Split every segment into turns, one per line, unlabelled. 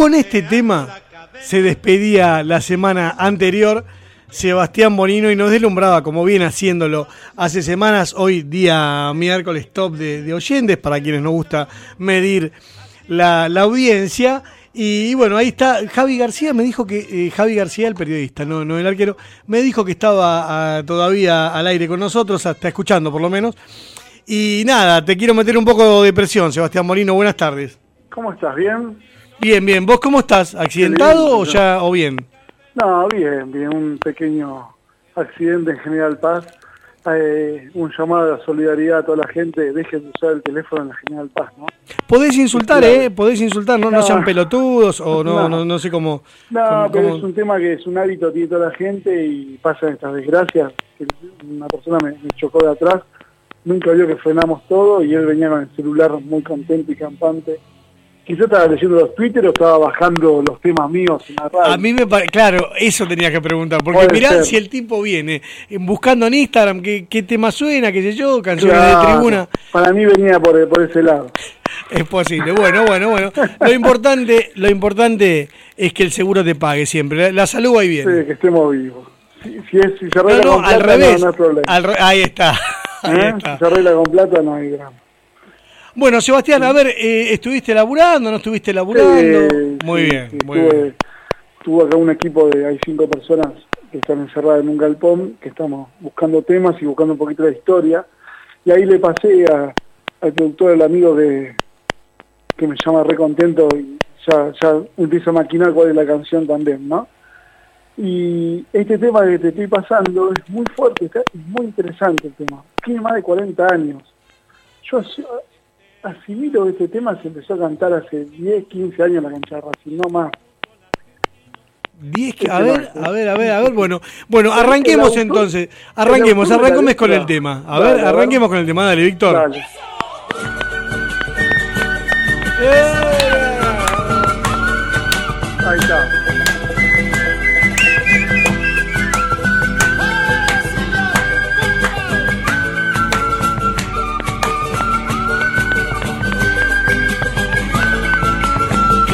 con este tema se despedía la semana anterior Sebastián Bonino y nos deslumbraba, como viene haciéndolo hace semanas, hoy día miércoles top de, oyentes, para quienes nos gusta medir la, audiencia. Y, bueno, ahí está. Javi García me dijo que. Eh, Javi García, el periodista, no, no el arquero, me dijo que estaba todavía al aire con nosotros, está escuchando por lo menos. Y nada, te quiero meter un poco de presión, Sebastián Morino. Buenas tardes.
¿Cómo estás? ¿Bien?
Bien, bien. ¿Vos cómo estás? ¿Accidentado o ya o bien?
No, bien, bien. Un pequeño accidente en General Paz. Eh, un llamado de la solidaridad a toda la gente. Dejen de usar el teléfono en la General Paz, ¿no?
Podés insultar, ¿eh? Podés insultar, no, no, sean pelotudos o no, no, no, sé cómo...
No, pero es un tema que es un hábito tiene toda la gente y pasan estas desgracias. Una persona me chocó de atrás nunca vio que frenamos todo y él venía con el celular muy contento y campante. Quizá estaba leyendo los Twitter o estaba bajando los temas míos en la radio.
A mí me parece, claro, eso tenía que preguntar, porque mirá si el tipo viene buscando en Instagram qué, qué tema suena, qué sé yo, canciones de tribuna.
Para mí venía por, por ese lado.
Es posible. Bueno, bueno, bueno. Lo importante, lo importante es que el seguro te pague siempre. La, salud ahí viene.
Sí, que estemos vivos. Si, es, si se
no, no, al revés. ahí está.
¿Eh? Si se arregla con plata no hay gran.
Bueno, Sebastián, a ver, eh, ¿estuviste laburando? ¿No estuviste laburando? muy bien, muy bien.
Tuve acá un equipo de, hay cinco personas que están encerradas en un galpón, que estamos buscando temas y buscando un poquito de historia. Y ahí le pasé al productor, el amigo que, que me llama re contento y ya, ya empiezo a maquinar cuál es la canción también, ¿no? Y este tema que te estoy pasando es muy fuerte, es muy interesante el tema. Tiene más de 40 años. Yo asimilo que este tema se empezó a cantar hace 10, 15 años en la cancha de Racing, no más.
10, a ver, a ver, a ver, a ver, bueno, bueno, arranquemos entonces, arranquemos, arranquemos con el tema, a ver, arranquemos con el tema, dale, Víctor. Dale.
¡Eh!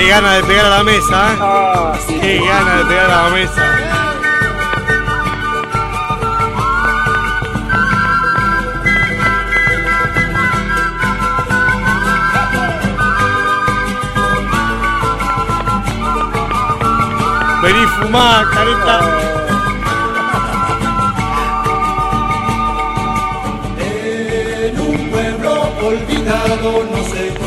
Qué gana de pegar a la mesa, ¿eh? Ah, Qué gana de pegar a la mesa. Vení fumar, carita.
En un pueblo olvidado, no sé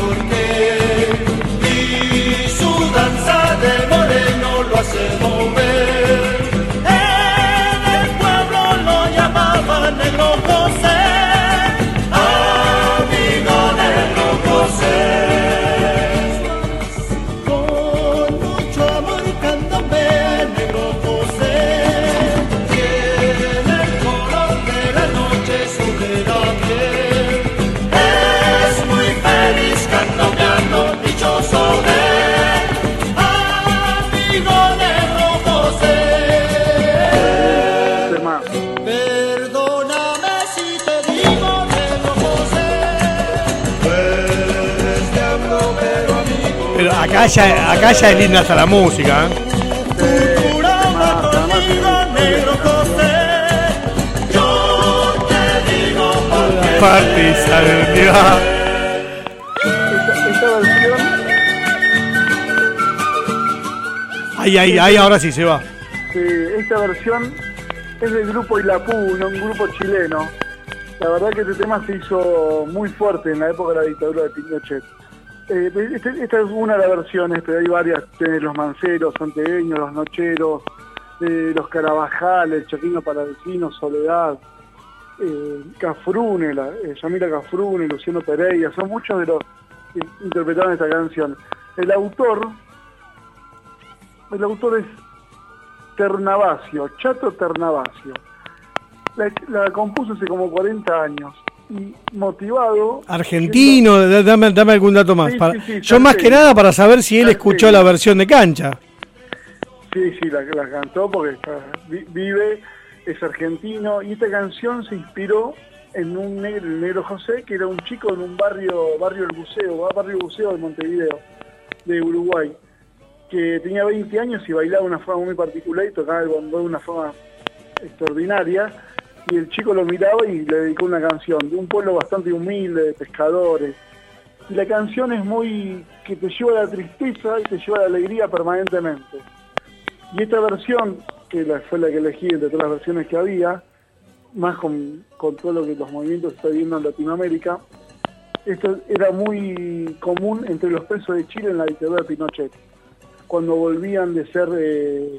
Acá ya, acá ya es linda hasta la música. ¿eh? Partizan
esta, esta versión.
Ahí, ahí, ahí, ahora sí se va.
Sí, esta versión es del grupo Ilapú, un grupo chileno. La verdad que este tema se hizo muy fuerte en la época de la dictadura de Pinochet. Eh, este, esta es una de las versiones, pero hay varias. Los manceros, santegueños, los nocheros, eh, los carabajales, Chaquino Palavecino, Soledad, eh, Cafrune, la, Yamila Cafrune, Luciano Pereira, son muchos de los que interpretaron esta canción. El autor, el autor es Ternavasio, Chato Ternavasio. La compuso hace como 40 años motivado.
Argentino, dame, dame algún dato más. yo más que nada para saber si él escuchó la versión de cancha.
Sí, sí, la, la cantó porque vive, es argentino y esta canción se inspiró en un negro, el negro José, que era un chico en un barrio, barrio El Buceo, barrio Buceo de Montevideo, de Uruguay. que tenía 20 años y bailaba de una forma muy particular y tocaba el bondó de una forma extraordinaria. Y el chico lo miraba y le dedicó una canción de un pueblo bastante humilde, de pescadores. Y la canción es muy que te lleva a la tristeza y te lleva a la alegría permanentemente. Y esta versión, que fue la que elegí entre todas las versiones que había, más con, con todo lo que los movimientos está viendo en Latinoamérica, esto era muy común entre los presos de Chile en la dictadura de Pinochet. Cuando volvían de ser eh,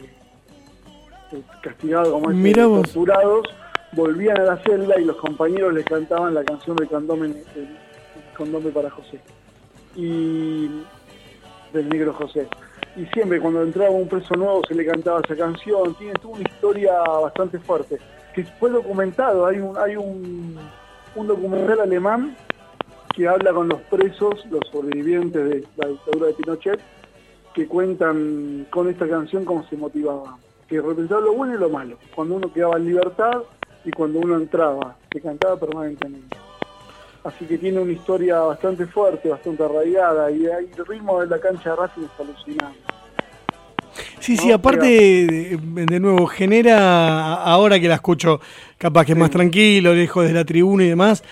eh, castigados como este, torturados, volvían a la celda y los compañeros les cantaban la canción de Candome, el, para José. Y del negro José. Y siempre cuando entraba un preso nuevo se le cantaba esa canción. Tiene una historia bastante fuerte. Que fue documentado. Hay un, hay un, un documental alemán que habla con los presos, los sobrevivientes de la dictadura de Pinochet, que cuentan con esta canción cómo se motivaba, que representaba lo bueno y lo malo, cuando uno quedaba en libertad y cuando uno entraba, que cantaba permanentemente. Así que tiene una historia bastante fuerte, bastante arraigada, y el ritmo de la cancha de Racing es alucinante.
Sí, sí, aparte, de, nuevo, genera, ahora que la escucho, capaz que es más tranquilo, lejos de la tribuna y demás,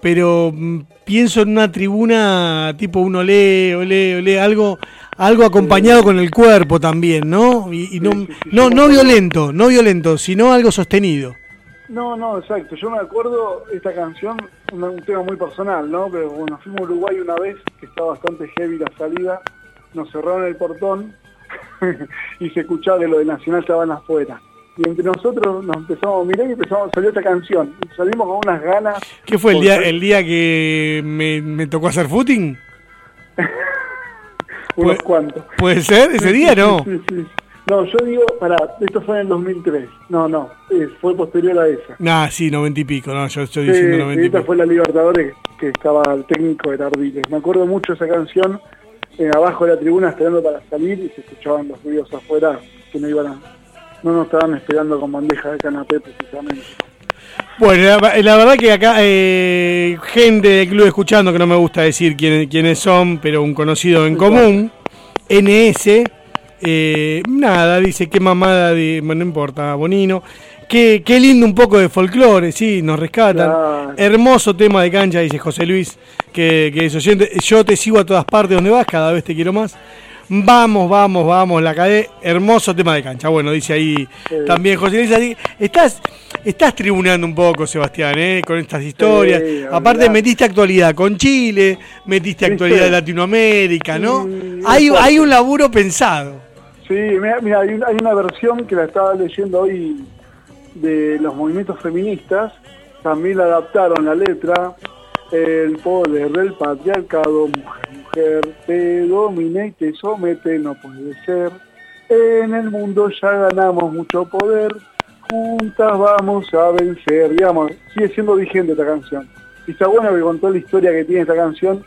pero mm, pienso en una tribuna tipo un olé, olé, olé, algo, algo acompañado con el cuerpo también, ¿no? Y, no, no, no violento, no violento, sino algo sostenido.
No, no, exacto. Yo me acuerdo esta canción, un, tema muy personal, ¿no? Pero bueno, fuimos a Uruguay una vez, que estaba bastante heavy la salida, nos cerraron el portón y se escuchaba que lo de Nacional estaban afuera y entre nosotros nos empezamos a mirar y empezamos, salió esta canción. Y salimos con unas ganas.
¿Qué fue el día, el día que me, tocó hacer footing?
Unos cuantos.
¿Puede ser? ¿Ese día no?
No, yo digo, para, esto fue en el 2003. No, no, fue posterior a esa.
Ah, sí, noventa y pico, no, yo estoy diciendo noventa y
esta fue la Libertadores que estaba el técnico de Ardiles. Me acuerdo mucho esa canción, en abajo de la tribuna esperando para salir y se escuchaban los ruidos afuera que no iban a, no nos estaban esperando con bandeja de canapé precisamente.
Bueno, la, verdad que acá eh, gente del club escuchando, que no me gusta decir quiénes, quiénes son, pero un conocido en común, NS, eh, nada, dice qué mamada de, bueno, no importa, Bonino, qué, qué lindo un poco de folclore, sí, nos rescatan. Hermoso tema de cancha, dice José Luis, que, que es oyente. Yo te sigo a todas partes donde vas, cada vez te quiero más. Vamos, vamos, vamos, la cadena. Hermoso tema de cancha. Bueno, dice ahí también José Luis. Estás, estás tribunando un poco, Sebastián, ¿eh? con estas historias. Aparte, metiste actualidad con Chile, metiste actualidad de Latinoamérica, ¿no? hay, hay un laburo pensado.
Sí, mira, hay, una versión que la estaba leyendo hoy de los movimientos feministas. También la adaptaron la letra. El poder del patriarcado, mujer mujer te domina y te somete, no puede ser. En el mundo ya ganamos mucho poder, juntas vamos a vencer. Digamos, sigue siendo vigente esta canción. Y está bueno que con toda la historia que tiene esta canción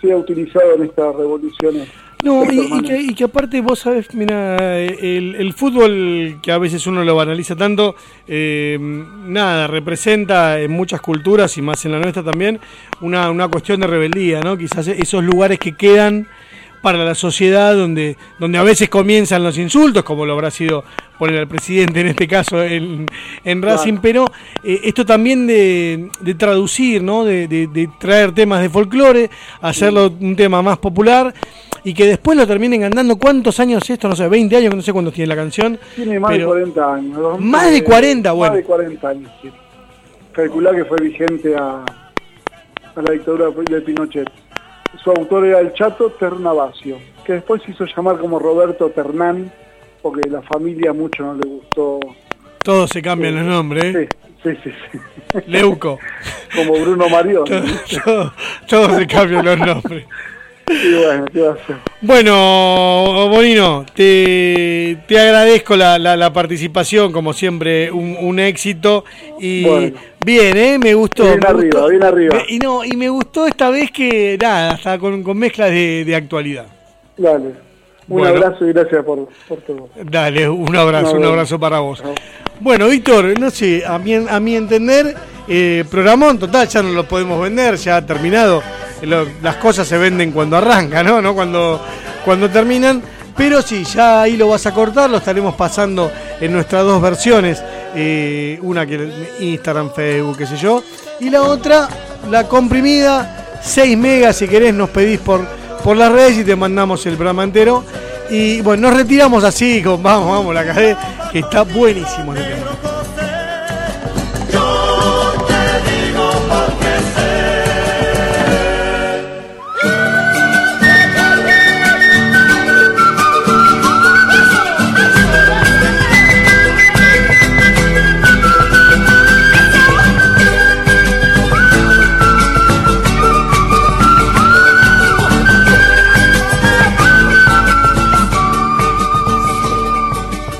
sea utilizado en estas revoluciones
no, y, que, aparte vos sabés, mira, el, fútbol que a veces uno lo banaliza tanto, eh, nada, representa en muchas culturas y más en la nuestra también una, una cuestión de rebeldía, ¿no? Quizás esos lugares que quedan para la sociedad donde, donde a veces comienzan los insultos, como lo habrá sido poner al presidente en este caso en, en Racing, pero eh, esto también de, traducir, ¿no? De, de, traer temas de folclore, hacerlo un tema más popular y que después lo terminen andando. ¿Cuántos años esto? No sé, 20 años, no sé cuántos tiene la canción.
Tiene más de 40 años.
Más de 40, bueno.
Más de 40 años, sí. Calcular que fue vigente a, a la dictadura de Pinochet. Su autor era el Chato Ternavasio, que después se hizo llamar como Roberto Ternán, porque la familia mucho no le gustó.
Todos se cambian los nombres,
¿eh? Sí, sí, sí.
Leuco.
como Bruno Marión.
todos se cambian los nombres
bueno, ¿qué va a hacer?
Bueno, Bonino, te, te agradezco la, la, participación, como siempre, un, éxito. Y bien, ¿eh? Me gustó.
Bien arriba, bien arriba.
y, no, y me gustó esta vez que, nada, hasta con, con mezclas de, de actualidad.
Dale. Un abrazo y gracias por, por todo.
Dale, un abrazo, un abrazo para vos. Bueno, Víctor, no sé, a mi, a mi entender, eh, programón total, ya no lo podemos vender, ya ha terminado. Las cosas se venden cuando arrancan, ¿no? ¿no? Cuando, cuando terminan. Pero sí, ya ahí lo vas a cortar, lo estaremos pasando en nuestras dos versiones. eh, una que Instagram, Facebook, qué sé yo. Y la otra, la comprimida, 6 megas si querés, nos pedís por, por las redes y te mandamos el programa entero. Y bueno, nos retiramos así, vamos, vamos, la cadena, que está buenísimo.